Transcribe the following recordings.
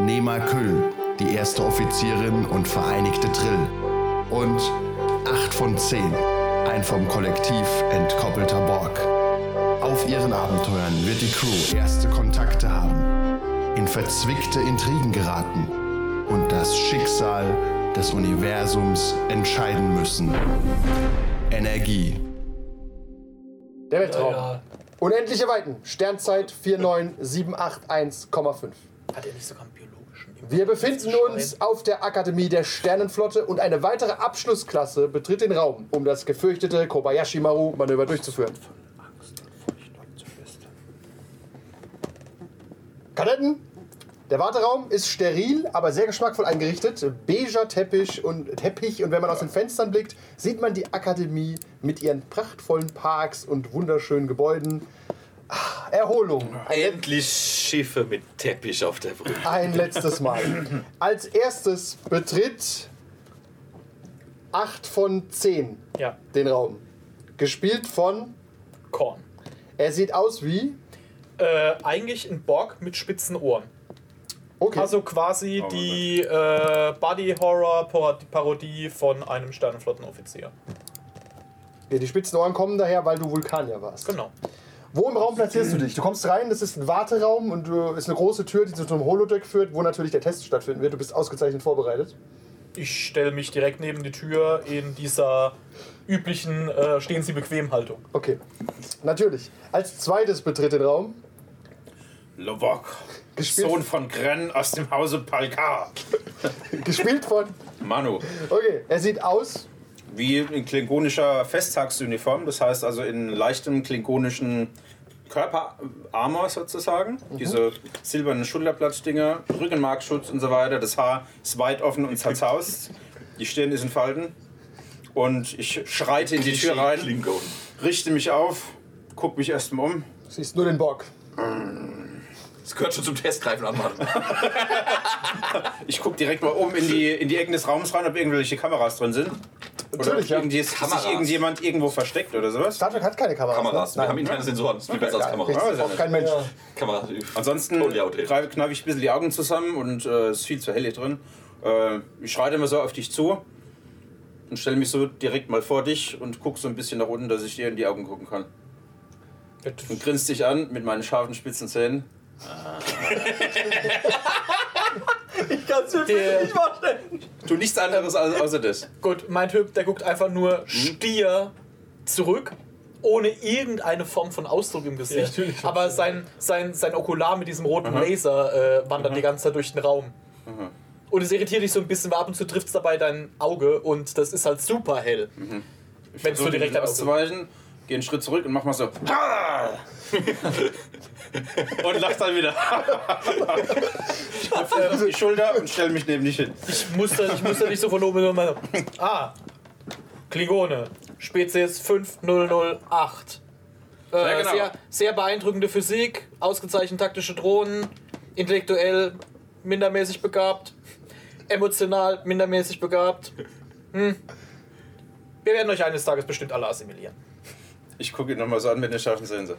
Nema Küll, die erste Offizierin und vereinigte Trill und 8 von 10, ein vom Kollektiv entkoppelter Borg. Auf ihren Abenteuern wird die Crew erste Kontakte haben, in verzwickte Intrigen geraten und das Schicksal des Universums entscheiden müssen. Energie. Der Weltraum. Unendliche Weiten. Sternzeit 49781,5. Hat er nicht sogar einen biologischen? Wir befinden uns auf der Akademie der Sternenflotte und eine weitere Abschlussklasse betritt den Raum, um das gefürchtete Kobayashi Maru Manöver durchzuführen. Kadetten, der Warteraum ist steril, aber sehr geschmackvoll eingerichtet. Beiger Teppich und Teppich und wenn man aus den Fenstern blickt, sieht man die Akademie mit ihren prachtvollen Parks und wunderschönen Gebäuden. Erholung. Endlich Schiffe mit Teppich auf der Brücke. Ein letztes Mal. Als erstes betritt 8 von 10 Ja, den Raum. Gespielt von. Korn. Er sieht aus wie. Äh, eigentlich ein Borg mit spitzen Ohren. Okay. Also quasi die äh, Body-Horror-Parodie von einem Sternenflottenoffizier. ja, die spitzen Ohren kommen daher, weil du Vulkanier warst. Genau. Wo im Raum platzierst du dich? Du kommst rein, das ist ein Warteraum und du ist eine große Tür, die zu einem Holodeck führt, wo natürlich der Test stattfinden wird. Du bist ausgezeichnet vorbereitet. Ich stelle mich direkt neben die Tür in dieser üblichen äh, Stehen Sie bequem Haltung. Okay. Natürlich. Als zweites betritt den Raum. Lovok, Gespielt- Sohn von Gren aus dem Hause Palkar. Gespielt von. Manu, Okay, er sieht aus. Wie in klingonischer Festtagsuniform, das heißt also in leichtem klingonischen Körperarmor sozusagen. Diese silbernen Schulterblattdinger, Rückenmarkschutz und so weiter. Das Haar ist weit offen und zerzaust. Die Stirn ist in Falten. Und ich schreite in die Tür rein, richte mich auf, gucke mich erstmal um. Siehst nur den Bock. Das gehört schon zum Testgreifen an, Mann. Ich gucke direkt mal oben in die, in die Ecken des Raums rein, ob irgendwelche Kameras drin sind. Natürlich, ja. Irgendwie ist Kameras. sich irgendjemand irgendwo versteckt oder sowas. Star Trek hat keine Kameras. Kameras. Ne? Wir haben interne Sensoren. Das ist viel besser als Kameras. Richtig, auch kein Mensch. Kameras. Ansonsten kneife ich ein bisschen die Augen zusammen und äh, es ist viel zu hell hier drin. Äh, ich schreite immer so auf dich zu und stelle mich so direkt mal vor dich und gucke so ein bisschen nach unten, dass ich dir in die Augen gucken kann. Und grinst dich an mit meinen scharfen, spitzen Zähnen. Der, Tu nichts anderes als, außer das. gut, mein Typ, der guckt einfach nur stier zurück. Ohne irgendeine Form von Ausdruck im Gesicht. Aber sein, sein, sein Okular mit diesem roten Laser äh, wandert die ganze Zeit durch den Raum. Und es irritiert dich so ein bisschen, weil ab und zu trifft es dabei dein Auge und das ist halt super hell. Wenn du direkt auszuweichen, gehe einen Schritt zurück und mach mal so. und lach dann wieder. ich auf die Schulter und stelle mich neben dich hin. Ich muss da, ich muss da nicht so von oben nur mal. Ah, Klingone, Spezies 5008. Äh, Ja, genau. sehr, sehr beeindruckende Physik, ausgezeichnet taktische Drohnen, intellektuell mindermäßig begabt, emotional mindermäßig begabt. Hm. Wir werden euch eines Tages bestimmt alle assimilieren. Ich gucke ihn nochmal so an mit den scharfen Sense.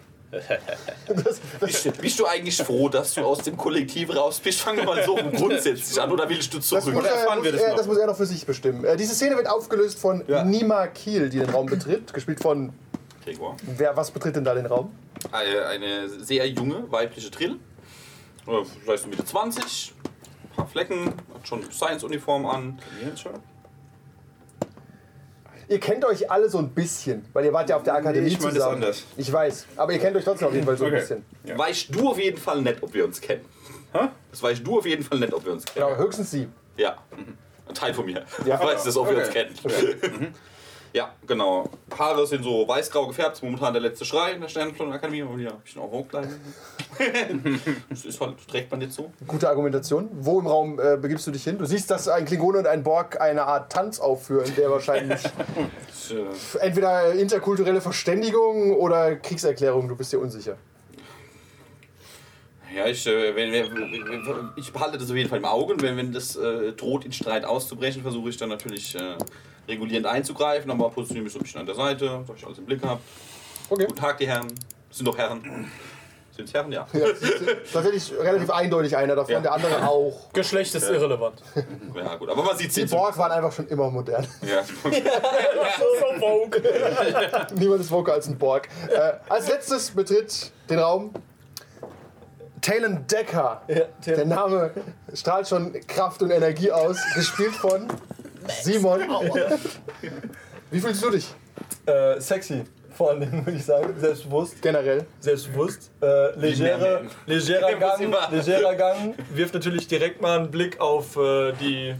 Bist, bist du eigentlich froh, dass du aus dem Kollektiv raus bist? Fangen wir mal so grundsätzlich an oder willst du Das zurück? muss, Oder er, muss, wir das er, das muss er noch für sich bestimmen. Äh, diese Szene wird aufgelöst von Ja. Nima Kiel, die den Raum betritt. Gespielt von. Gregor. Wer, was betritt denn da den Raum? Eine, eine sehr junge weibliche Trill. Äh, Vielleicht so Mitte 20. Ein paar Flecken. Hat schon Science-Uniform an. Schon? Ihr kennt euch alle so ein bisschen, weil ihr wart ja auf der Akademie ich meine das zusammen. anders. Ich weiß, aber ihr kennt euch trotzdem auf jeden Fall so ein Okay. bisschen. Ja. Weißt du auf jeden Fall nicht, ob wir uns kennen. Hä? Das weißt du auf jeden Fall nicht, ob wir uns kennen. Genau, höchstens sie. Ja. Ein Teil von mir. Ja. Ich weiß das, ob wir uns Okay. Ja, genau. Haare sind so weißgrau gefärbt. Momentan der letzte Schrei in der Sternenflottenakademie. Und hier ein bisschen auch hochkleiden. das ist halt, trägt man jetzt so. Gute Argumentation. Wo im Raum äh, begibst du dich hin? Du siehst, dass ein Klingone und ein Borg eine Art Tanz aufführen, der wahrscheinlich äh, entweder interkulturelle Verständigung oder Kriegserklärung, du bist dir unsicher. Ja, ich, äh, ich behalte das auf jeden Fall im Auge. Und wenn, wenn das äh, droht, in Streit auszubrechen, versuche ich dann natürlich äh, regulierend einzugreifen. Aber positioniere mich so ein bisschen an der Seite, dass ich alles im Blick habe. Okay. Guten Tag, die Herren. Das sind doch Herren. Sind es Herren? Ja. Ja, das ist tatsächlich relativ eindeutig einer davon, Ja. der andere auch. Geschlecht ist irrelevant. Ja, gut. Aber man sieht Die. Borg waren einfach schon immer modern. Ja. so Vogue. Niemand ist woker als ein Borg. Äh, als letztes betritt den Raum Talon Decker. Der Name strahlt schon Kraft und Energie aus. Gespielt von Simon. Wie fühlst du dich Äh, sexy, vor allen Dingen würde ich sagen. Selbstbewusst. generell? Selbstbewusst. Äh, legere, legerer, Gang, legerer Gang. Wirft natürlich direkt mal einen Blick auf äh, die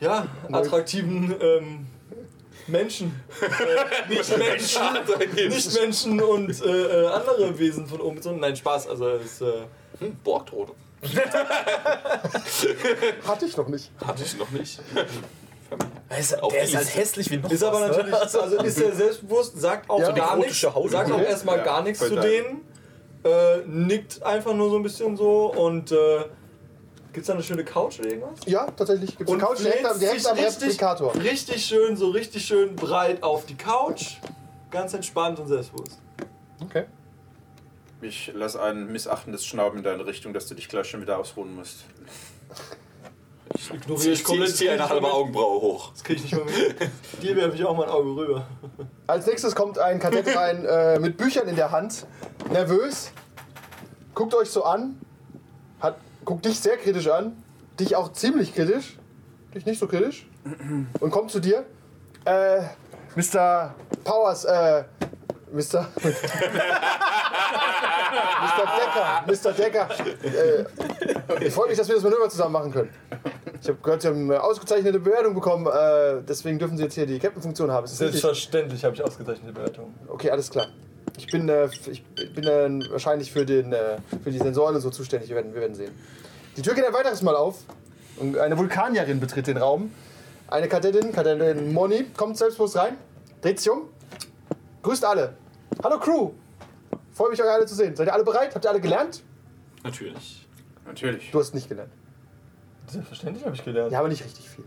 ja, attraktiven ähm, Menschen. Äh, nicht Menschen. Nicht Menschen und äh, äh, andere Wesen von oben. Nein, Spaß. Also es, äh, Hm, Borgtrote. Hatte ich noch nicht. Hatte ich noch nicht. Der ist, der ist halt hässlich wie noch ist aber was, natürlich, Ne? also ist er selbstbewusst, sagt auch Ja. gar nichts, sagt auch erstmal Ja, gar nichts zu denen, äh, nickt einfach nur so ein bisschen so und äh, gibt's da eine schöne Couch oder irgendwas? Ja, tatsächlich gibt es eine Couch direkt, am- direkt sich am Replikator. richtig schön, so richtig schön breit auf die Couch, ganz entspannt und selbstbewusst. Okay. Ich lasse ein missachtendes Schnauben in deine Richtung, dass du dich gleich schon wieder ausruhen musst. Ignoriere Ich ziehe zieh eine halbe Augenbraue hoch. Das krieg ich nicht mehr mit. Dir werfe ich auch mein Auge rüber. Als nächstes kommt ein Kadett rein äh, mit Büchern in der Hand, nervös, guckt euch so an, hat, guckt dich sehr kritisch an, dich auch ziemlich kritisch, dich nicht so kritisch, und kommt zu dir. Äh, Mr. Powers, äh, Mr. Mr. Decker, Mr. Decker, äh, ich freue mich, dass wir das Manöver zusammen machen können. Ich habe gehört, Sie haben eine ausgezeichnete Bewertung bekommen, äh, deswegen dürfen Sie jetzt hier die Captain-Funktion haben. Ist das? Selbstverständlich habe ich ausgezeichnete Bewertungen. Okay, alles klar. Ich bin, äh, ich bin äh, wahrscheinlich für, den, äh, für die Sensoren so zuständig. Wir werden, wir werden sehen. Die Tür geht ein weiteres Mal auf und eine Vulkanierin betritt den Raum. Eine Kadettin, Kadettin Moni, kommt selbstbewusst rein, dreht sich um, grüßt alle. Hallo Crew! Freue mich, euch alle zu sehen. Seid ihr alle bereit? Habt ihr alle gelernt? Natürlich. Natürlich. Du hast nicht gelernt. Selbstverständlich habe ich gelernt. Ja, aber nicht richtig viel.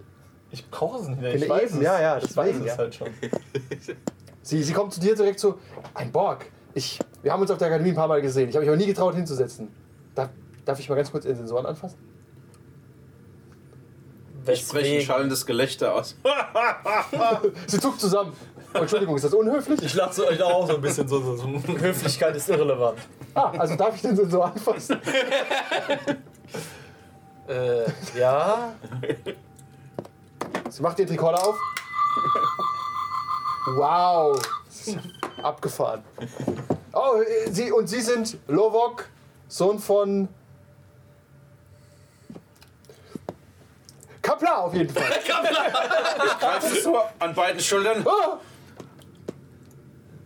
Ich brauche es nicht mehr. Bin Ich weiß eben, es. ja, ja, ich weiß es ja. halt schon. Sie, sie kommt zu dir direkt so, ein Borg. Ich, wir haben uns auf der Akademie ein paar Mal gesehen. Ich habe mich aber nie getraut hinzusetzen. Darf, darf ich mal ganz kurz Ihren Sensoren anfassen? Ich spreche ein schallendes Gelächter aus. Sie zuckt zusammen. Oh, Entschuldigung, ist das unhöflich? Ich lache euch auch so ein bisschen so. so, so. Höflichkeit ist irrelevant. Ah, also darf ich den Sensor anfassen? Äh, ja. Sie macht den Tricorder auf. Wow. Das ist ja Abgefahren. Oh, äh, sie, und Sie sind Lovok, Sohn von. Kapla auf jeden Fall. Greifst du so an beiden Schultern Ah,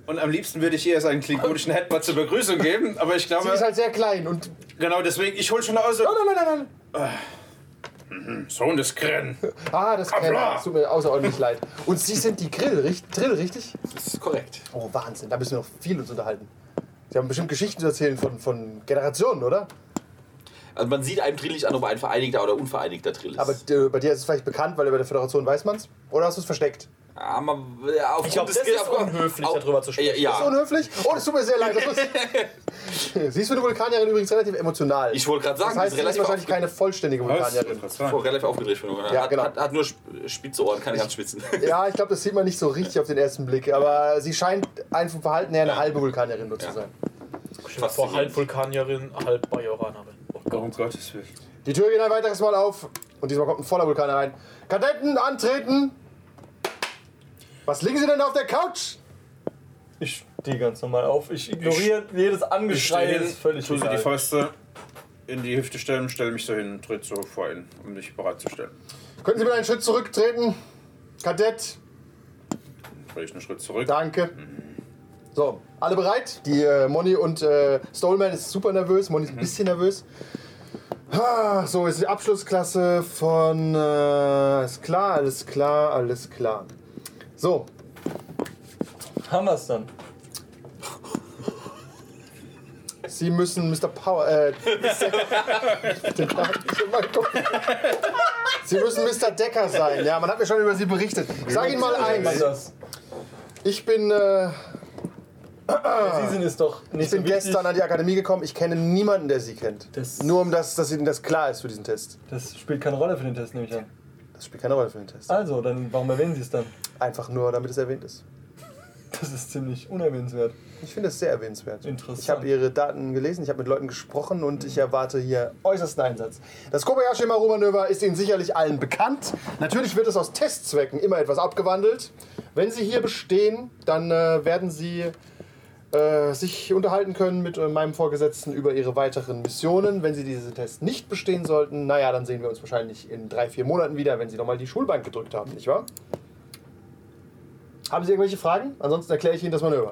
und am liebsten würde ich ihr seinen klingonischen Headbutt zur Begrüßung geben, aber ich sie glaube, ist halt sehr klein und. genau deswegen, ich hol schon aus. Nein, nein, nein, nein, nein. Sohn des Kren. Ah, das Es tut mir außerordentlich leid. Und Sie sind die Grill, richtig? Drill, richtig? Das ist korrekt. Oh, Wahnsinn. Da müssen wir noch viel uns unterhalten. Sie haben bestimmt Geschichten zu erzählen von, von Generationen, oder? Also man sieht einem Drill nicht an, ob er ein vereinigter oder unvereinigter Drill ist. Aber äh, bei dir ist es vielleicht bekannt, weil bei der Föderation weiß man's. Oder hast du es versteckt? Ja, man, ja, aufgrund Ich glaub, des- das ist unhöflich, auf- darüber zu sprechen. Ja, Ist ja. unhöflich? Oh, das tut mir sehr leid. Das muss- Sie ist für eine Vulkanierin übrigens relativ emotional. Ich wollte gerade sagen, das heißt, sie sie ist ist relativ, wahrscheinlich keine vollständige Vulkanierin. relativ aufgedreht. Für eine- Ja, hat, genau. hat, hat nur sp- spitze Ohren, keine ganz spitzen. Ja, ich glaube, das sieht man nicht so richtig auf den ersten Blick. Aber sie scheint ein vom Verhalten her eine halbe Vulkanierin nur zu sein. Vor halb Vulkanierin, halb Bajoranerin. Oh um Gott. Gottes Willen. Die Tür geht ein weiteres Mal auf. Und diesmal kommt ein voller Vulkan rein. Kadetten, antreten! Was liegen Sie denn da auf der Couch? Ich stehe ganz normal auf. Ich ignoriere jedes Ich Angeschrei. stehe hin, ist völlig tu sie die egal. Fäuste in die Hüfte stellen, stelle mich so hin, tritt so vor ihn, um mich bereitzustellen. Könnten Sie bitte einen Schritt zurücktreten? Kadett, Drehe ich einen Schritt zurück. Danke. So, alle bereit? Die äh, Moni und äh, Stolman ist super nervös, Moni ist ein bisschen nervös. Ah, So, ist die Abschlussklasse von. Äh, alles klar, alles klar, alles klar. So, Haben wir es dann? Sie müssen Mr. Power. Äh, den Namen schon mal gucken. Sie müssen Mr. Decker sein. Ja, man hat mir schon über Sie berichtet. Ich sag Ihnen mal eins. Ich bin. Äh, Sie sind es doch nicht Ich bin so gestern an die Akademie gekommen. Ich kenne niemanden, der sie kennt. Das- Nur um das, dass ihnen das klar ist für diesen Test. Das spielt keine Rolle für den Test, nehme ich an. Das spielt keine Rolle für den Test. Also, dann warum erwähnen Sie es dann? Einfach nur, damit es erwähnt ist. Das ist ziemlich unerwähnenswert. Ich finde es sehr erwähnenswert. Interessant. Ich habe ihre Daten gelesen, ich habe mit Leuten gesprochen und ich erwarte hier äußersten Einsatz. Das Kobayashi Maru Manöver ist Ihnen sicherlich allen bekannt. Natürlich wird es aus Testzwecken immer etwas abgewandelt. Wenn Sie hier bestehen, dann äh, werden Sie äh, sich unterhalten können mit äh, meinem Vorgesetzten über Ihre weiteren Missionen. Wenn Sie diese Tests nicht bestehen sollten, naja, dann sehen wir uns wahrscheinlich in drei, vier Monaten wieder, wenn Sie nochmal die Schulbank gedrückt haben, nicht wahr? Haben Sie irgendwelche Fragen? Ansonsten erkläre ich Ihnen das Manöver.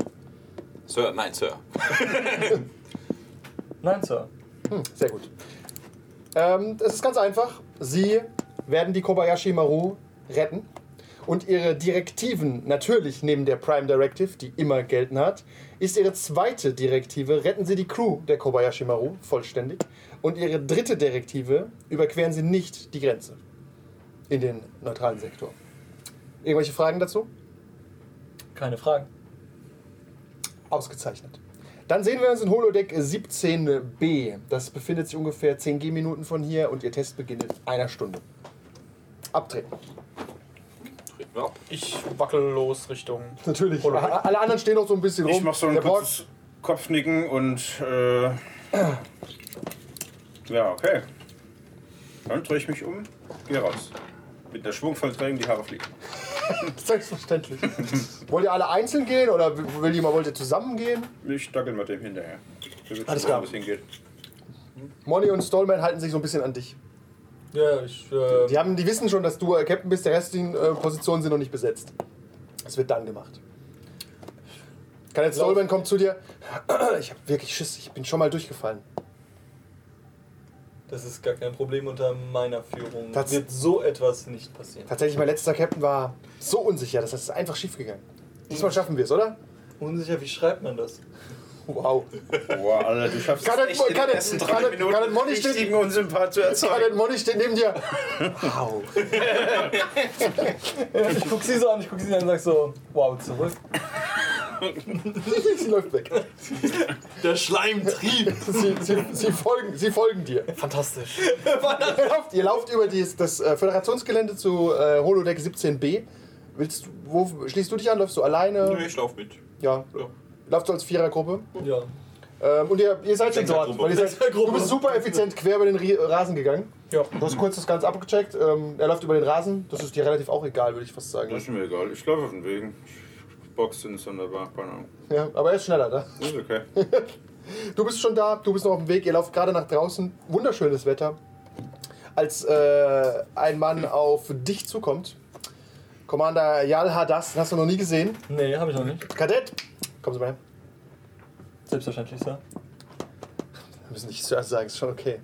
Sir, nein, Sir. Nein, Sir. Sehr gut. Ähm, es ist ganz einfach. Sie werden die Kobayashi Maru retten. Und ihre Direktiven, natürlich neben der Prime Directive, die immer gelten hat, ist ihre zweite Direktive, retten Sie die Crew der Kobayashi Maru vollständig. Und ihre dritte Direktive, überqueren Sie nicht die Grenze in den neutralen Sektor. Irgendwelche Fragen dazu? Keine Fragen. Ausgezeichnet. Dann sehen wir uns in Holodeck 17b. Das befindet sich ungefähr 10 G-Minuten von hier und Ihr Test beginnt in einer Stunde. Abtreten. Ab. Ich wackel los Richtung. Natürlich. Alle anderen stehen noch so ein bisschen rum. Ich mach so ein Der Borg- kurzes Kopfnicken und. Äh, ja, okay. Dann drehe ich mich um, gehe raus. Mit der Schwungvollträgung die Haare fliegen. Selbstverständlich. wollt ihr alle einzeln gehen oder will jemand, wollt ihr zusammen gehen? Ich dackel mal dem hinterher. Alles klar. Molly und Stallman halten sich so ein bisschen an dich. Ja, ich. Äh, Die, haben, die wissen schon, dass du äh, Captain bist, der Rest äh, Positionen sind noch nicht besetzt. Es wird dann gemacht. Kann jetzt Stallman kommt zu dir. Ich habe wirklich Schiss, ich bin schon mal durchgefallen. das ist gar kein Problem unter meiner Führung. Das- wird so etwas nicht passieren. Tatsächlich, mein letzter Captain war so unsicher, das ist einfach schief gegangen. Diesmal schaffen wir es, oder? Unsicher, wie schreibt man das? Wow. Boah, Alter, du schaffst Kann es das- echt in kann den ersten kann drei das- Minuten kann Money stehen? richtigen Unsympath zu erzeugen. Scarlett Molly steht neben dir. Wow. Ich guck sie so an, ich guck sie an und sag so, wow, zurück. Sie läuft weg. Der Schleimtrieb. Sie, sie, sie, folgen, sie folgen dir. Fantastisch. Ihr lauft, ihr lauft über die, das äh, Föderationsgelände zu äh, Holodeck 17b. Willst, du- wo schließt du dich an? Läufst du alleine? Nee, ich lauf mit. Ja. Ja. Läufst du als Vierergruppe? Ja. Ähm, und ihr, ihr seid schon dort. Weil ihr seid, du bist super effizient quer über den Rasen gegangen. Ja. Du hast kurz das Ganze abgecheckt. Ähm, er läuft über den Rasen. Das ist dir relativ auch egal, würde ich fast sagen. Das ist mir egal. Ich laufe auf den Wegen. Box sind sonderbar. Keine Ahnung. Ja, aber er ist schneller da. Ist okay. Du bist schon da, du bist noch auf dem Weg, ihr lauft gerade nach draußen. Wunderschönes Wetter. Als äh, ein Mann auf dich zukommt. Commander Yal Hadas, den hast du noch nie gesehen. Nee, habe ich noch nicht. Kadett, kommen Sie mal her. Selbstverständlich, Sir. Wir müssen nicht zuerst sagen, ist schon okay.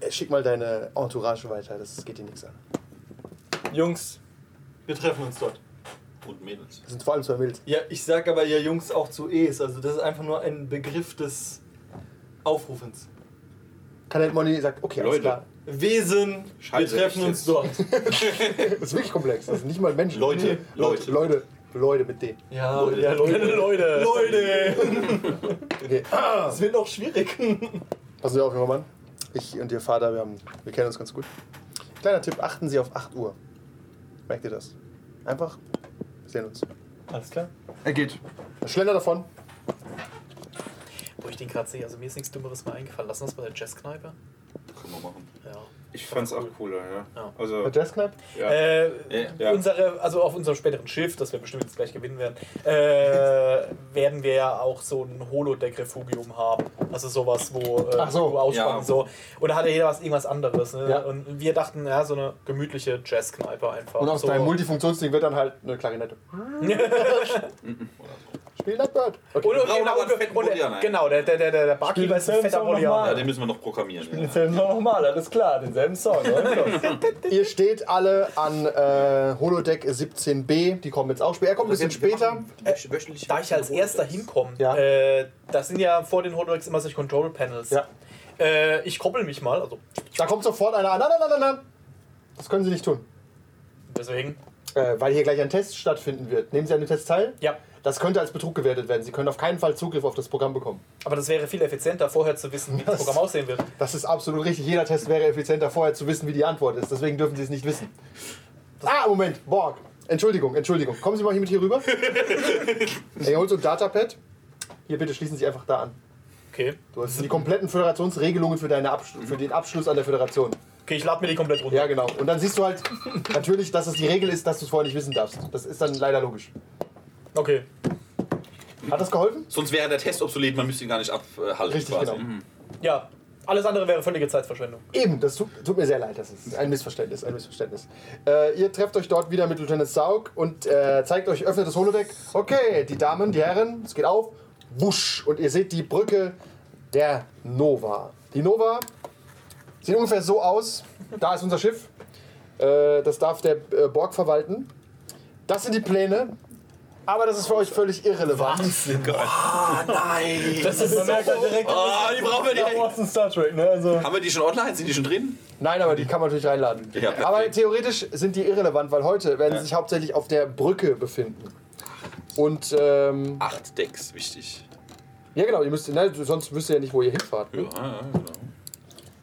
Äh, Schick mal deine Entourage weiter, das geht dir nichts an. Jungs, wir treffen uns dort. Und Mädels. Das sind vor allem zwei Mädels. Ja, ich sag aber ja Jungs auch zu Es. Also das ist einfach nur ein Begriff des Aufrufens. Kadett Money sagt, okay, alles Leute. klar. Wesen, Scheiße, wir treffen uns jetzt? dort. Das ist wirklich komplex, das sind nicht mal Menschen. Leute, Leute. Leute, Leute mit D. Ja, Leute. ja Leute. Leute. Leute! Okay. Es wird noch schwierig. Passen Sie auf, junger Mann. Ich und Ihr Vater, wir, haben, wir kennen uns ganz gut. Kleiner Tipp, achten Sie auf 8 Uhr. Merkt ihr das? Einfach, wir sehen uns. Alles klar. Er geht. Schlender davon. Wo ich den gerade sehe, also mir ist nichts Dummeres mehr eingefallen. Lass uns bei der Jazzkneipe. Können wir machen. Ja. Ich fand's auch cooler, ja. Ja. Also, Bei Jazzkneipe? ja. Äh, Ja. unsere, also auf unserem späteren Schiff, das wir bestimmt jetzt gleich gewinnen werden, äh, werden wir ja auch so ein Holodeck-Refugium haben. Also sowas, wo äh, Ach so. wo ausspannen Ja. so. Und da hat ja jeder was, irgendwas anderes. Ne? Ja. Und wir dachten, ja, so eine gemütliche Jazzkneipe einfach. Und aus so. deinem Multifunktionsding wird dann halt eine Klarinette. Spiel Nightbird. Okay. und, und, genau, und, und, genau, der, der, der, der, der Barkeeper ist ein fetter Bolianer. Ja, den müssen wir noch programmieren. Ja. Denselben Song nochmal, alles klar, denselben Song. oder? Ihr steht alle an äh, Holodeck 17b. Die kommen jetzt auch später. Er kommt ein bisschen später. Wöchentlich Da ich als erster hinkomme, Ja. äh, das sind ja vor den Holodecks immer solche Control Panels. Ja. Äh, ich koppel mich mal, also Da kommt sofort einer nein, nein, nein, nein. Das können Sie nicht tun. deswegen. Äh, weil hier gleich ein Test stattfinden wird. Nehmen Sie an dem Test teil? Ja. Das könnte als Betrug gewertet werden. Sie können auf keinen Fall Zugriff auf das Programm bekommen. Aber das wäre viel effizienter, vorher zu wissen, wie das Was? Programm aussehen wird. Das ist absolut richtig. Jeder Test wäre effizienter, vorher zu wissen, wie die Antwort ist. Deswegen dürfen Sie es nicht wissen. Ah, Moment. Borg. Entschuldigung, Entschuldigung. Kommen Sie mal hier mit hier rüber. Ey, holt so ein Datapad. Hier, bitte schließen Sie einfach da an. Okay. Du hast die kompletten Föderationsregelungen für, deine Absch für den Abschluss an der Föderation. Okay, ich lade mir die komplett runter. Ja, genau. Und dann siehst du halt natürlich, dass es die Regel ist, dass du es vorher nicht wissen darfst. Das ist dann leider logisch. Okay. Hat das geholfen? Sonst wäre der Test obsolet, man müsste ihn gar nicht abhalten. Richtig, quasi. genau. Mhm. Ja, alles andere wäre völlige Zeitverschwendung. Eben, das tut, tut mir sehr leid. Das ist ein Missverständnis. Ein Missverständnis. Äh, ihr trefft euch dort wieder mit Lieutenant Saug und äh, zeigt euch, öffnet das Holodeck. Okay, die Damen, die Herren, es geht auf. Wusch. Und ihr seht die Brücke der Nova. Die Nova sieht ungefähr so aus. Da ist unser Schiff. Äh, das darf der äh, Borg verwalten. Das sind die Pläne. Aber das ist für euch völlig irrelevant. Das ist Man merkt halt direkt, Ah, die brauchen wir direkt. Star Trek, ne? Also, Haben wir die schon online? Sind die schon drin? Nein, aber die kann man natürlich reinladen. Ja, aber theoretisch sind die irrelevant, weil heute werden sie sich hauptsächlich auf der Brücke befinden. Und ähm, Acht Decks, wichtig. ja genau, ihr müsst, ne, sonst wisst ihr ja nicht, wo ihr hinfahrt. Ja, Ne? ja, genau.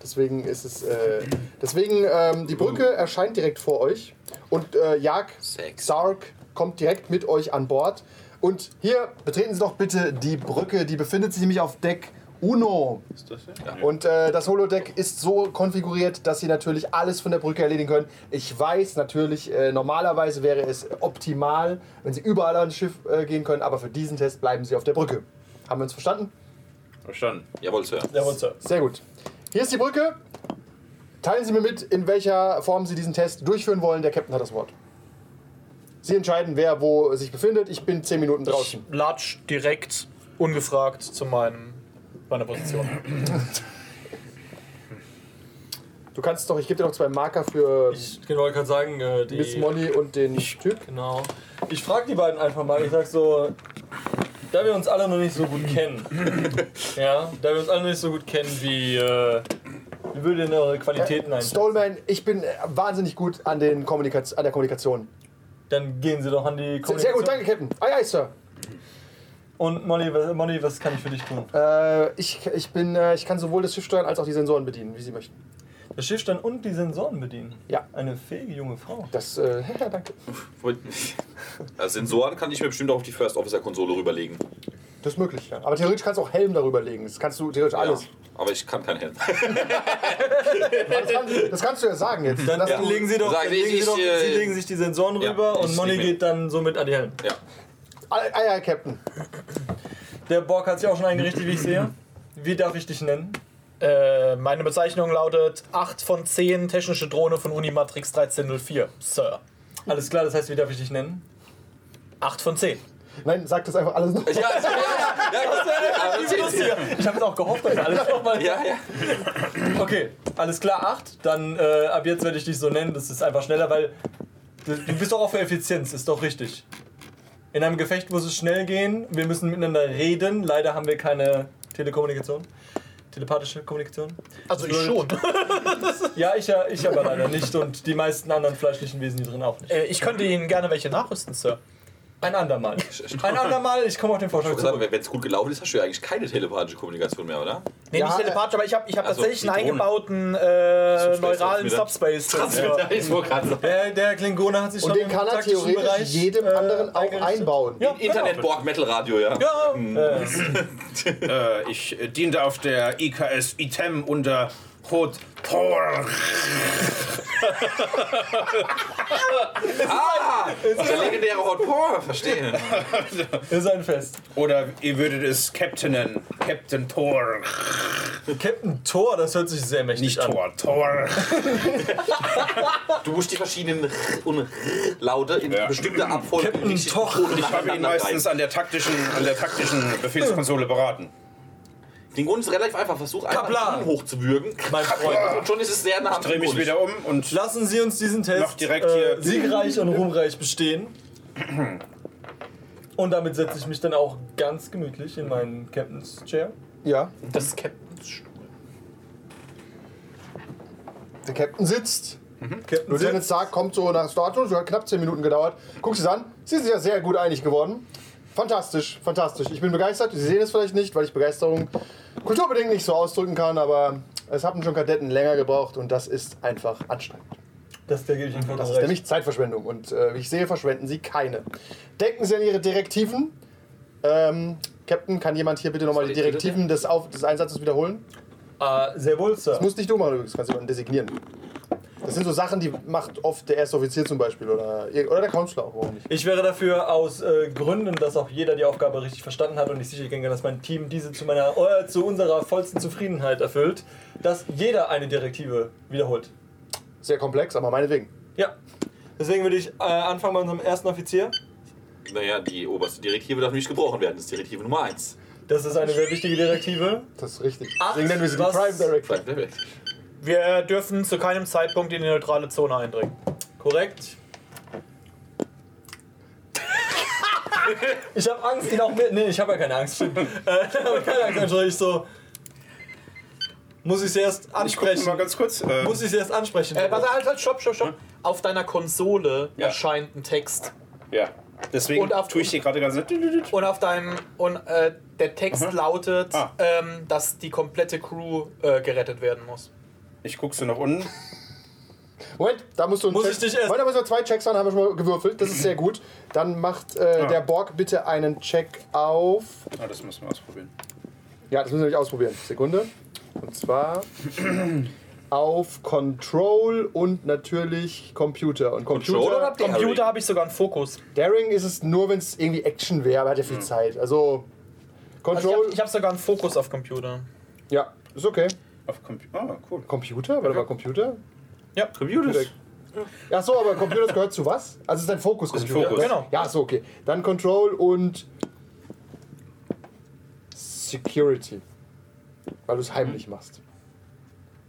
Deswegen ist es, äh, deswegen ähm, die Brücke erscheint direkt vor euch und äh, Jag Sex. Sark kommt direkt mit euch an Bord. Und hier betreten Sie doch bitte die Brücke, die befindet sich nämlich auf Deck Uno. Ist das ja? Und äh, das Holodeck ist so konfiguriert, dass Sie natürlich alles von der Brücke erledigen können. Ich weiß natürlich, äh, normalerweise wäre es optimal, wenn Sie überall ans Schiff äh, gehen können, aber für diesen Test bleiben Sie auf der Brücke. Haben wir uns verstanden? Verstanden. Jawohl, Sir. jawohl, Sir. Sehr gut. Hier ist die Brücke. Teilen Sie mir mit, in welcher Form Sie diesen Test durchführen wollen. Der Captain hat das Wort. Sie entscheiden, wer wo sich befindet. Ich bin 10 Minuten draußen. Ich latsch direkt ungefragt zu meinem, meiner Position. Du kannst doch, ich gebe dir noch zwei Marker für Ich genau, wollte gerade sagen, äh, die. Miss Molly und den Typ. Genau. Ich frage die beiden einfach mal. Ich sag so, da wir uns alle noch nicht so gut kennen, ja, da wir uns alle noch nicht so gut kennen, wie, äh, wie würden denn eure Qualitäten einschätzen? Stolman, ich bin äh, wahnsinnig gut an, den Kommunikaz an der Kommunikation. Dann gehen Sie doch an die Sehr, Kommunikation. sehr gut, danke, Captain. Aye, aye, Sir. Und Molly, was, Molly, was kann ich für dich tun? Äh, ich, ich, bin, äh, ich kann sowohl das Schiff steuern als auch die Sensoren bedienen, wie Sie möchten. Das Schiff stand und die Sensoren bedienen. Ja. Eine fähige junge Frau. Das, äh, ja, danke. Freut mich. Äh, Sensoren kann ich mir bestimmt auch auf die First Officer Konsole rüberlegen. Das ist möglich, ja. Aber theoretisch kannst du auch Helm darüber legen. Das kannst du theoretisch alles. Ja, aber ich kann kein Helm. Das, kannst, das kannst du ja sagen jetzt. Dann ja. legen Sie doch, Sag, dann legen Sie, ich, doch äh, Sie legen sich die Sensoren ja, rüber und nehme- geht dann somit an die Helm. ja. Aye, Captain. Der Borg hat sich auch schon eingerichtet, wie ich sehe. Wie darf ich dich nennen? Äh, meine Bezeichnung lautet 8 von 10 technische Drohne von Unimatrix 1304. Sir. Alles klar, das heißt, wie darf ich dich nennen? 8 von 10. Nein, sag das einfach alles noch. Ja, ja, ja, ja, Ich habe jetzt auch gehofft, dass alles nochmal. ja, ja. Okay, alles klar, 8. Dann äh, ab jetzt werde ich dich so nennen. Das ist einfach schneller, weil du, du bist doch auch für Effizienz, ist doch richtig. In einem Gefecht muss es schnell gehen. Wir müssen miteinander reden. Leider haben wir keine Telekommunikation. Telepathische Kommunikation. Also ich schon. Ja, ich, ja- ich aber leider nicht und die meisten anderen fleischlichen Wesen hier drin auch nicht. Äh, ich könnte Ihnen gerne welche nachrüsten, Sir. Ein andermal. Ein andermal, ich komme auf den Vorschlag zurück. Wenn es gut gelaufen ist, hast du ja eigentlich keine telepathische Kommunikation mehr, oder? Nee, Ja, nicht telepathisch, aber ich habe ich hab Also, tatsächlich einen eingebauten äh, neuralen. Subspace. Sagen. Der, der Klingone hat sich Und schon den kann er theoretisch Bereich, jedem äh, anderen auch eingerichtet. einbauen. Ja, Internet Borg Metal Radio, ja. Ja, Äh, Äh, ich äh, diente auf der IKS ITEM unter Hot Tor. Ah! Der legendäre Hot Power, verstehe. Ist ein Fest. Oder ihr würdet es Captainen. Captain Tor. Captain Thor, das hört sich sehr mächtig Nicht an. Tor, Tor. Du musst die verschiedenen R und R Laute in Ja. bestimmter Abfolge Captain Toch. Ich habe ihn meistens an der taktischen, an der taktischen Befehlskonsole beraten. Den Grund ist relativ einfach. Versuch einfach Kaplan. ihn hochzuwürgen. Mein Freund. Und schon ist es sehr nah am Dreh mich wieder um und Lassen Sie uns diesen Test direkt äh, hier- siegreich und ruhmreich bestehen. Und damit setze ich mich dann auch ganz gemütlich in meinen Captain's Chair. Ja, Das ist Captain's Stuhl. der Captain sitzt. Captain Lieutenant Stark kommt so nach Status, hat knapp 10 Minuten gedauert. Guckst es an, sie sind ja sehr gut einig geworden. Fantastisch, fantastisch. Ich bin begeistert. Sie sehen es vielleicht nicht, weil ich Begeisterung kulturbedingt nicht so ausdrücken kann, aber es haben schon Kadetten länger gebraucht und das ist einfach anstrengend. Das der gebe ich Ihnen Das ist recht. nämlich Zeitverschwendung und äh, wie ich sehe, verschwenden Sie keine. Denken Sie an Ihre Direktiven. Ähm, Captain, kann jemand hier bitte nochmal die Direktiven des, Auf des Einsatzes wiederholen? Äh, sehr wohl, Sir. Das musst nicht du machen übrigens, kannst jemanden designieren. Das sind so Sachen, die macht oft der erste Offizier zum Beispiel oder, oder der Consular, warum nicht? Ich wäre dafür aus äh, Gründen, dass auch jeder die Aufgabe richtig verstanden hat und ich sicher gehe, dass mein Team diese zu, meiner, äh, zu unserer vollsten Zufriedenheit erfüllt, dass jeder eine Direktive wiederholt. Sehr komplex, aber meinetwegen. Ja. Deswegen würde ich äh, anfangen bei unserem ersten Offizier. Naja, die oberste Direktive darf nicht gebrochen werden. Das ist Direktive Nummer 1. Das ist eine sehr wichtige Direktive. Das ist richtig. Acht, Deswegen nennen wir sie die was- Prime Directive. Wir dürfen zu keinem Zeitpunkt in die neutrale Zone eindringen. Korrekt. Ich habe Angst, ihn auch mit. Nee, ich habe ja keine Angst. Stimmt. Ich habe keine Angst, Angela. Ich so. Muss ich es erst ich ansprechen? mal ganz kurz. Äh, Muss ich es erst ansprechen? Äh, warte, halt, halt, stopp, stopp, stopp. Auf deiner Konsole Ja. erscheint ein Text. ja. Deswegen Und auf- tue ich hier gerade ganz. Und auf deinem. Und äh, der Text Aha. lautet, Ah. ähm, dass die komplette Crew äh, gerettet werden muss. Ich gucke so nach unten. Moment, da musst du einen Muss Check- ich dich erst- Moment, da müssen wir zwei Checks machen, haben wir schon mal gewürfelt. Das ist sehr gut. Dann macht äh, Ah. der Borg bitte einen Check auf. Ah, das müssen wir ausprobieren. Ja, das müssen wir nämlich ausprobieren. Sekunde. Und zwar auf Control und natürlich Computer. Und Computer. Control oder Daring? Computer habe ich sogar einen Fokus. Daring ist es nur, wenn es irgendwie Action wäre, aber hat ja viel Zeit. Also Also Control. ich habe ich hab sogar einen Fokus auf Computer. ja, ist okay. Auf Computer. Ah, cool. Computer? Warte mal, Computer? Ja, Computer. Ach so, aber Computer gehört zu was? Also es ist ein Fokus. Das ist ein Computer. Fokus. Genau. Ja, so okay. Dann Control und Security. Weil du es heimlich machst.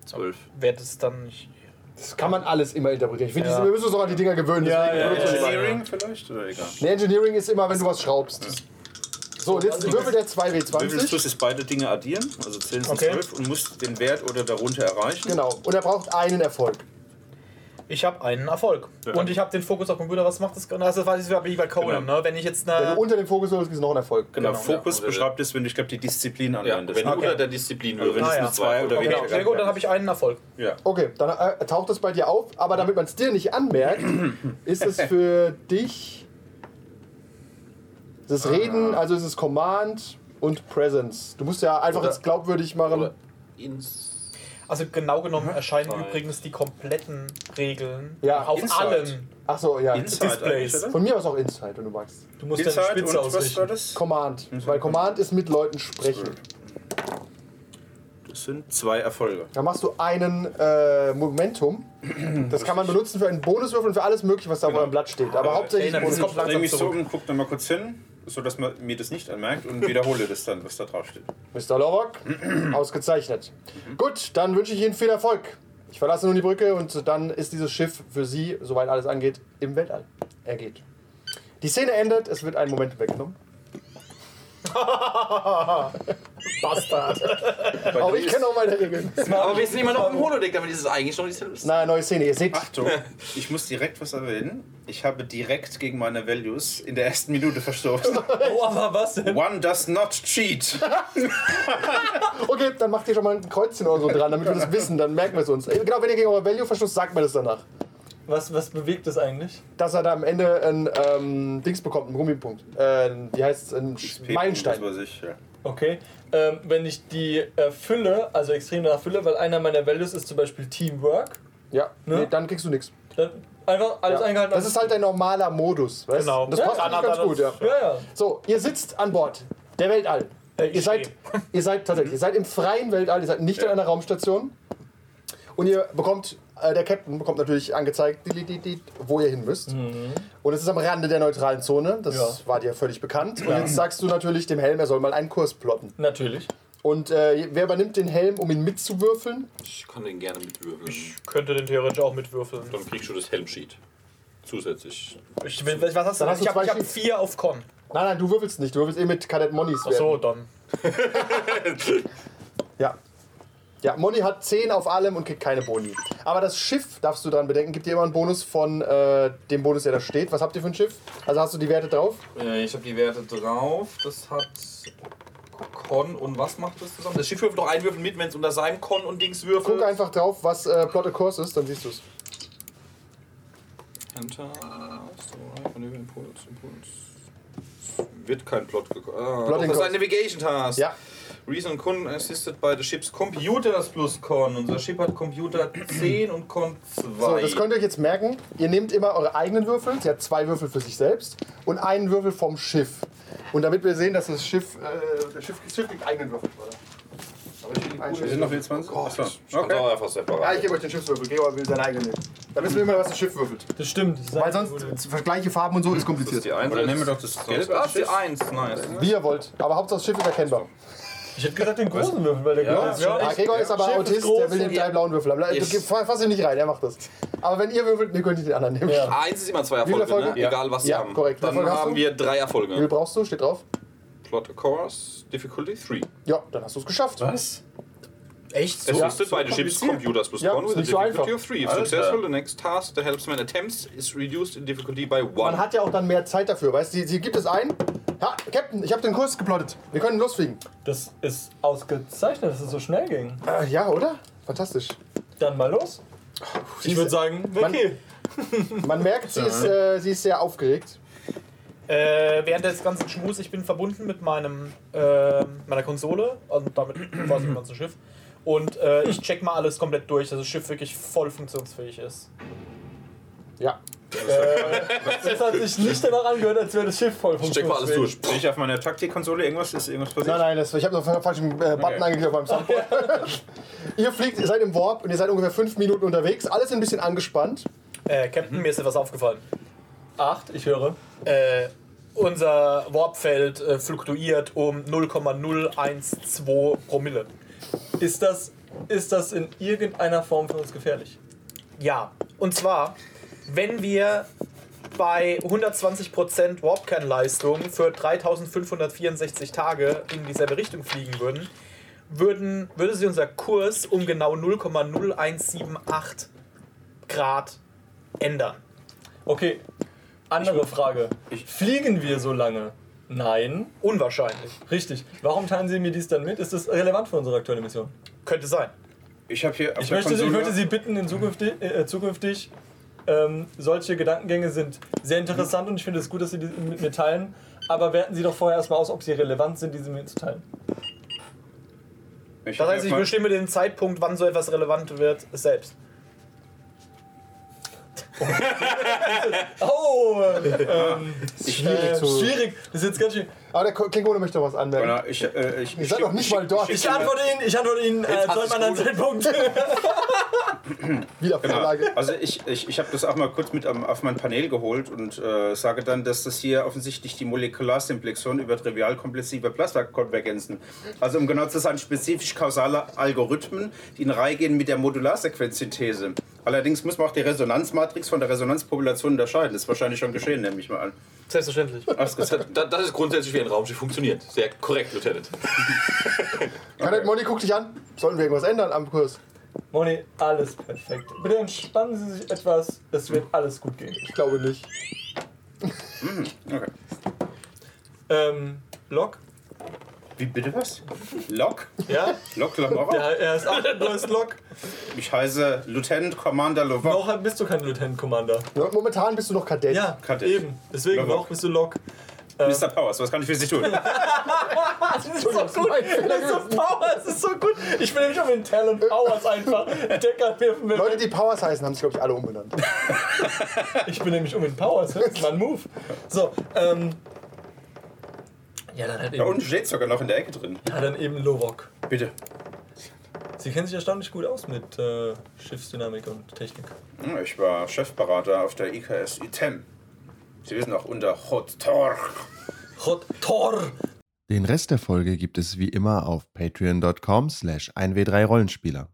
Zwölf. Wird es dann nicht. Das kann man alles immer interpretieren. Ich finde, Ja. wir müssen uns auch an die Dinger gewöhnen. Ja, ja, die Engineering vielleicht? Oder egal. Nee, Engineering ist immer, wenn du was schraubst. So, und jetzt würfelt der Du willst 2W20. jetzt beide Dinge addieren, also 10 sind Okay. 12 und musst den Wert oder darunter erreichen. Genau. Und er braucht einen Erfolg. Ich habe einen Erfolg. Ja. Und ich habe den Fokus auf Computer. Was macht das? genau? Also, das weiß ich wie bei Conan. Genau. Ne? Wenn ich jetzt Wenn eine. du unter dem Fokus sollst, ist noch ein Erfolg. Genau, Genau, Fokus ja. Beschreibt es, wenn du, ich glaube, die Disziplin Ja, anwendest. wenn du Okay. unter der Disziplin Also wenn Ah, es ja. nur zwei oder Genau, weniger sehr gut, dann habe ich einen Erfolg. Ja. Okay, dann äh, taucht es bei dir auf, aber damit man es dir nicht anmerkt, ist es für dich das Reden, also ist es Command und Presence. Du musst ja einfach Oder- jetzt glaubwürdig machen. Also genau genommen erscheinen Zwei. übrigens die kompletten Regeln Ja, auf Inside. allen. Ach so, ja. Inside Displays. Von mir aus auch Inside, wenn du magst. Du musst deine Inside Spitze und was war ausrichten. Command, weil Command ist mit Leuten sprechen. Das sind zwei Erfolge. Da machst du einen äh, Momentum. Das kann man benutzen für einen Bonuswürfel und für alles mögliche, was da auf eurem Blatt steht. Aber hauptsächlich erinnere mich, Bonus. kommt Dreh mich so um, guck da mal kurz hin, sodass man mir das nicht anmerkt und wiederhole das dann, was da drauf steht. Mr. Lorok, ausgezeichnet. Gut, dann wünsche ich Ihnen viel Erfolg. Ich verlasse nun die Brücke und dann ist dieses Schiff für Sie, soweit alles angeht, im Weltall. Er geht. Die Szene endet, es wird ein Moment weggenommen. Bastard. Auch ich kenne auch meine Regeln. Aber wir sind immer noch im Holodeck, damit ist es eigentlich noch dieselbe. Na, neue Szene. Ihr seht, Achtung, ich muss direkt was erwähnen. Ich habe direkt gegen meine Values in der ersten Minute verstoßen. Oh, aber was denn? One does not cheat. okay, dann macht ihr schon mal ein Kreuzchen oder so dran, damit wir das wissen, dann merken wir es uns. Genau, wenn ihr gegen euer Value verstoßt, sagt mir das danach. Was, was bewegt das eigentlich? Dass er da am Ende ein ähm, Dings bekommt, einen Gummipunkt. Äh, wie heißt es? Ein Das Meilenstein. weiß ich, ja. Okay. Ähm, wenn ich die erfülle, also extrem erfülle, weil einer meiner Values ist zum Beispiel Teamwork, Ja, Ne? nee, dann kriegst du nichts. einfach alles Ja. eingehalten. Das ist halt dein normaler Modus, weißt Genau. Das Ja, passt hat ganz gut, ja. das- Ja, ja. So, ihr sitzt an Bord der Weltall. Äh, Ihr seid, ihr seid tatsächlich, ihr seid im freien Weltall, ihr seid nicht in einer Raumstation. Und ihr bekommt, äh, der Captain bekommt natürlich angezeigt, wo ihr hin müsst. Und es ist am Rande der neutralen Zone, das Ja. war dir völlig bekannt. Und jetzt sagst du natürlich dem Helm, er soll mal einen Kurs plotten. Natürlich. Und äh, wer übernimmt den Helm, um ihn mitzuwürfeln? Ich kann den gerne mitwürfeln. Könnte den theoretisch auch mitwürfeln. Dann kriegst du das Helmsheet. Zusätzlich. Ich, will- was hast du Dann hast du Ich habe hab vier auf Con. Nein, nein, du würfelst nicht, du würfelst eh mit Kadett Monis. Ach so, dann. Ja. Ja, Moni hat 10 auf allem und kriegt keine Boni. Aber das Schiff, darfst du dran bedenken, gibt dir immer einen Bonus von äh, dem Bonus, der da steht. Was habt ihr für ein Schiff? Also hast du die Werte drauf? Äh, ich habe die Werte drauf. Das hat Con und was macht das zusammen? Das Schiff würfelt doch einwürfeln mit, wenn es unter seinem Con und Dings würfelt. Guck einfach drauf, was äh, Plot a Course ist, dann siehst du es. Enter. So, Manöver, Impuls, Impuls. Wird kein Plot gekommen. Ah, doch, das ist ein Navigation Task. Ja. Reason und Con assisted by the ship's computers plus Con. Unser Schiff hat Computer 10 und Con 2. So, das könnt ihr euch jetzt merken. Ihr nehmt immer eure eigenen Würfel. Sie hat zwei Würfel für sich selbst und einen Würfel vom Schiff. Und damit wir sehen, dass das Schiff, äh, das Schiff, das Schiff kriegt eigenen Würfel. Oder? Ein Wir Schiff. sind noch wieder 20? Gott, Achso. ich kann Okay. auch einfach Ja, separat. ich gebe euch den Schiffswürfel. Gregor will seinen eigenen nehmen. Dann wissen wir immer, was das Schiff würfelt. Das stimmt. Das ist Weil sonst gute- äh, gleiche Farben und so ist kompliziert. die 1. Oder nehmen wir doch das gelbe Ah, das ist die Schiff. 1. Nice. Wie ihr wollt. Aber Hauptsache das Schiff ist erkennbar. Ich hätte gesagt den großen Würfel, weil der Ja, große ist echt. Gregor ist aber Schiff ist Autist, groß der will den drei blauen Würfel haben. Du fass ihn nicht rein, er macht das. Aber wenn ihr würfelt, dann könnt ihr den anderen nehmen. Ja. 1 ist immer zwei Erfolge, Erfolge? ne? egal was sie Ja, haben. korrekt. Dann Erfolge haben du? wir drei Wie viel Erfolge. brauchst du? Steht drauf. Plot a course, difficulty 3. Ja, dann hast du es geschafft. Was? Echt? So? Assisted by the ship's computers plus Ja, nicht so difficulty einfach. of 3. If Alter. successful, the next task the helpsman attempts is reduced in difficulty by 1. Man hat ja auch dann mehr Zeit dafür, weißt du? Sie, sie gibt es ein. Ja, Captain, ich habe den Kurs geplottet. Wir können losfliegen. Das ist ausgezeichnet, dass es so schnell ging. Äh, ja, oder? Fantastisch. Dann mal los. Ich würde sagen, Man- okay. Man merkt, sie ist, äh, sie ist sehr aufgeregt. Äh, während des ganzen Schmus, ich bin verbunden mit meinem, äh, meiner Konsole und damit quasi dem ganzen Schiff. Und äh, ich check mal alles komplett durch, dass das Schiff wirklich voll funktionsfähig ist. Ja. Das hat sich nicht danach angehört, als wäre das Schiff voll Ich check mal alles funktionsfähig. durch. Sehe ich auf meiner Taktikkonsole irgendwas? Ist irgendwas passiert? Nein, nein, das, ich habe noch den falschen äh, Button Okay. angeklickt auf meinem Soundboard. ihr fliegt, ihr seid im Warp und ihr seid ungefähr fünf Minuten unterwegs. Alles ein bisschen angespannt. Äh, Captain, mir ist etwas aufgefallen. Acht, ich höre. Äh, unser Warpfeld äh, fluktuiert um 0,012 Promille. Ist das, ist das in irgendeiner Form für uns gefährlich? Ja, und zwar, wenn wir bei 120% Warpkernleistung für 3564 Tage in dieselbe Richtung fliegen würden, würden würde sich unser Kurs um genau 0,0178 Grad ändern. Okay, andere Frage. Fliegen wir so lange? Nein. Unwahrscheinlich. Richtig. Warum teilen Sie mir dies dann mit? Ist das relevant für unsere aktuelle Mission? Könnte sein. Ich habe hier Ich möchte, ich möchte Sie bitten, in zukünftig, äh, zukünftig ähm, solche Gedankengänge sind sehr interessant und ich finde es gut, dass Sie die mit mir teilen. Aber werten Sie doch vorher erstmal aus, ob sie relevant sind, diese mit zu teilen. ich Das heißt, ich bestimme den Zeitpunkt, wann so etwas relevant wird, selbst. Oh! Ähm, Schwierig äh, zu. schwierig. Das ist jetzt ganz schön. Aber der Klingone möchte was anmerken. Genau, ich, äh, ich, Ihr seid doch nicht mal dort. Ich antworte Ihnen, ich antworte Ihnen äh, einem du's anderen gut. Zeitpunkt. Wieder Genau. Vorlage. Also ich, ich, ich habe das auch mal kurz mit auf mein Panel geholt und äh, sage dann, dass das hier offensichtlich die Molekularsimplexon über trivial-komplextive Plasmakonvergenzen, also um genau zu sein, spezifisch kausale Algorithmen, die in Reihe gehen mit der Modularsequenzsynthese. Allerdings muss man auch die Resonanzmatrix von der Resonanzpopulation unterscheiden. Das ist wahrscheinlich schon geschehen, nehme ich mal an. Selbstverständlich. Das, das, ist grundsätzlich wie ein Raumschiff funktioniert. Sehr korrekt, Lieutenant. Kadett Moni, guck dich an. Sollten wir irgendwas ändern am Kurs? Moni, alles perfekt. Bitte entspannen Sie sich etwas, es wird alles gut gehen. Ich glaube nicht. Okay. Ähm, Lok? Wie bitte was? Lok? Ja? Lok Lamora? ja er ist auch, du bist Lok. Ich heiße Lieutenant Commander Lovok. Noch bist du kein Lieutenant Commander. Ja, momentan bist du noch Kadett. Ja, Kadett. eben. Deswegen Lok. noch bist du Lok. Mr. Powers, was kann ich für Sie tun? Das ist so gut. So Powers, ist so gut. Ich bin nämlich um den Talent Powers einfach. Mit Leute, die Powers heißen, haben sich, glaube ich, alle umbenannt. Ich bin nämlich um den Powers. Das ist mein Move. So, ähm. Ja, dann halt Da eben, unten steht sogar noch in der Ecke drin. ja, dann eben Lovok. Bitte. Sie kennen sich erstaunlich gut aus mit äh, Schiffsdynamik und Technik. Hm, Ich war Chefberater auf der IKS ITEM. Sie wissen auch unter Hot Tor. Hot Tor! Den Rest der Folge gibt es wie immer auf patreon.com slash 1w3rollenspieler.